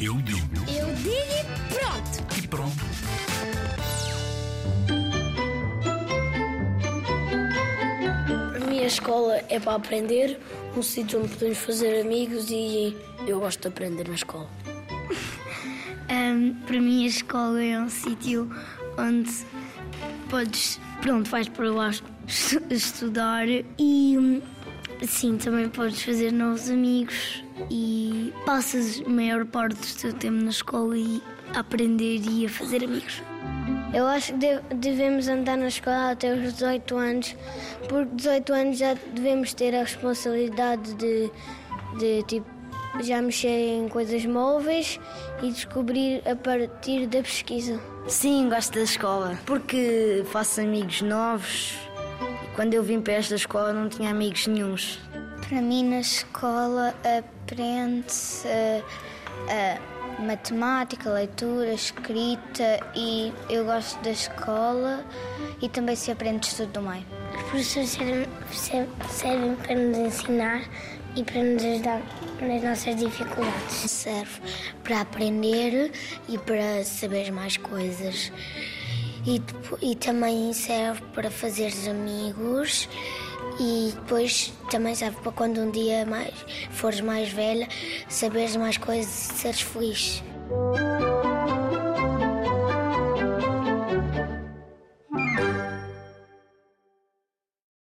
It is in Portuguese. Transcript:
Eu digo Eu digo e pronto. e pronto. A minha escola é para aprender, um sítio onde podemos fazer amigos e eu gosto de aprender na escola. Ahm, para mim, a escola é um sítio onde podes, pronto, vais para lá estu- estudar e, hum, sim, também podes fazer novos amigos e passas a maior parte do teu tempo na escola e a aprender e a fazer amigos. Eu acho que de- devemos andar na escola até os 18 anos, porque 18 anos já devemos ter a responsabilidade de, de tipo, já mexer em coisas móveis e descobrir a partir da pesquisa. Sim, gosto da escola, porque faço amigos novos. Quando eu vim para esta escola não tinha amigos nenhuns. Para mim, na escola, aprende-se a matemática, leitura, escrita e eu gosto da escola e também se aprende estudo do meio. Os professores servem, ser- servem para nos ensinar e para nos ajudar nas nossas dificuldades. Serve para aprender e para saber mais coisas. E, e também serve para fazer amigos e depois também serve para quando um dia mais, fores mais velha, saberes mais coisas e seres feliz.